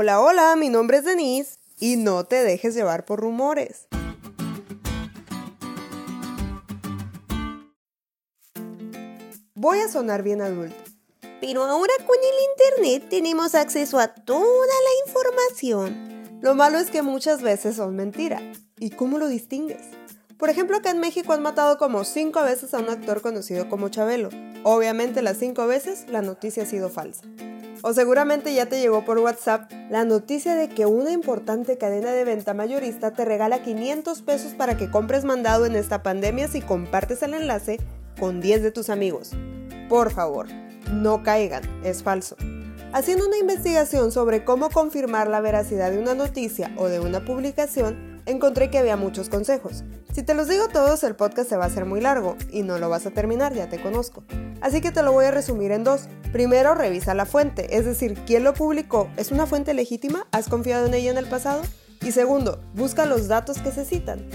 Hola, hola, mi nombre es Denise y no te dejes llevar por rumores. Voy a sonar bien adulto, pero ahora con el Internet tenemos acceso a toda la información. Lo malo es que muchas veces son mentiras. ¿Y cómo lo distingues? Por ejemplo, acá en México han matado como cinco veces a un actor conocido como Chabelo. Obviamente las cinco veces la noticia ha sido falsa. O seguramente ya te llegó por WhatsApp la noticia de que una importante cadena de venta mayorista te regala 500 pesos para que compres mandado en esta pandemia si compartes el enlace con 10 de tus amigos. Por favor, no caigan, es falso. Haciendo una investigación sobre cómo confirmar la veracidad de una noticia o de una publicación, encontré que había muchos consejos. Si te los digo todos, el podcast se va a hacer muy largo y no lo vas a terminar, ya te conozco. Así que te lo voy a resumir en dos. Primero, revisa la fuente, es decir, quién lo publicó. ¿Es una fuente legítima? ¿Has confiado en ella en el pasado? Y segundo, busca los datos que se citan.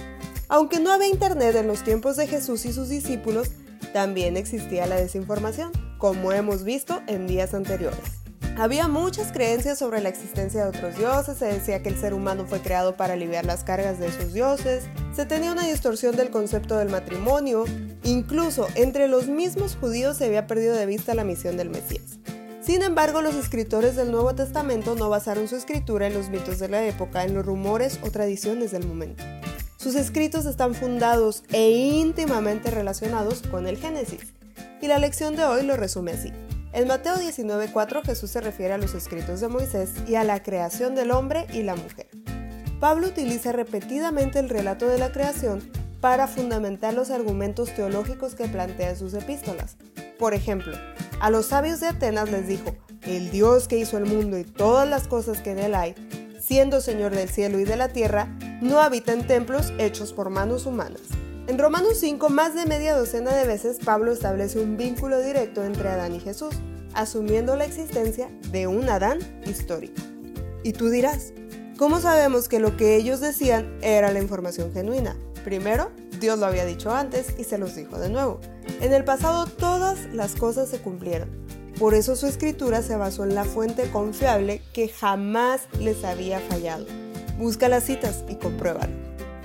Aunque no había internet en los tiempos de Jesús y sus discípulos, también existía la desinformación, como hemos visto en días anteriores. Había muchas creencias sobre la existencia de otros dioses, se decía que el ser humano fue creado para aliviar las cargas de esos dioses, se tenía una distorsión del concepto del matrimonio, incluso entre los mismos judíos se había perdido de vista la misión del Mesías. Sin embargo, los escritores del Nuevo Testamento no basaron su escritura en los mitos de la época, en los rumores o tradiciones del momento. Sus escritos están fundados e íntimamente relacionados con el Génesis. Y la lección de hoy lo resume así. En Mateo 19:4 Jesús se refiere a los escritos de Moisés y a la creación del hombre y la mujer. Pablo utiliza repetidamente el relato de la creación para fundamentar los argumentos teológicos que plantea en sus epístolas. Por ejemplo, a los sabios de Atenas les dijo, el Dios que hizo el mundo y todas las cosas que en él hay, siendo Señor del cielo y de la tierra, no habita en templos hechos por manos humanas. En Romanos 5, más de media docena de veces, Pablo establece un vínculo directo entre Adán y Jesús, asumiendo la existencia de un Adán histórico. Y tú dirás, ¿cómo sabemos que lo que ellos decían era la información genuina? Primero, Dios lo había dicho antes y se los dijo de nuevo. En el pasado todas las cosas se cumplieron. Por eso su escritura se basó en la fuente confiable que jamás les había fallado. Busca las citas y compruébalo.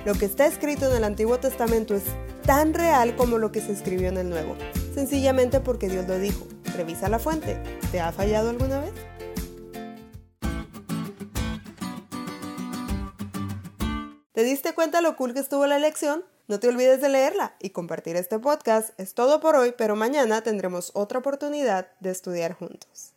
Lo que está escrito en el Antiguo Testamento es tan real como lo que se escribió en el Nuevo, sencillamente porque Dios lo dijo. Revisa la fuente. ¿Te ha fallado alguna vez? ¿Te diste cuenta lo cool que estuvo la lección? No te olvides de leerla y compartir este podcast. Es todo por hoy, pero mañana tendremos otra oportunidad de estudiar juntos.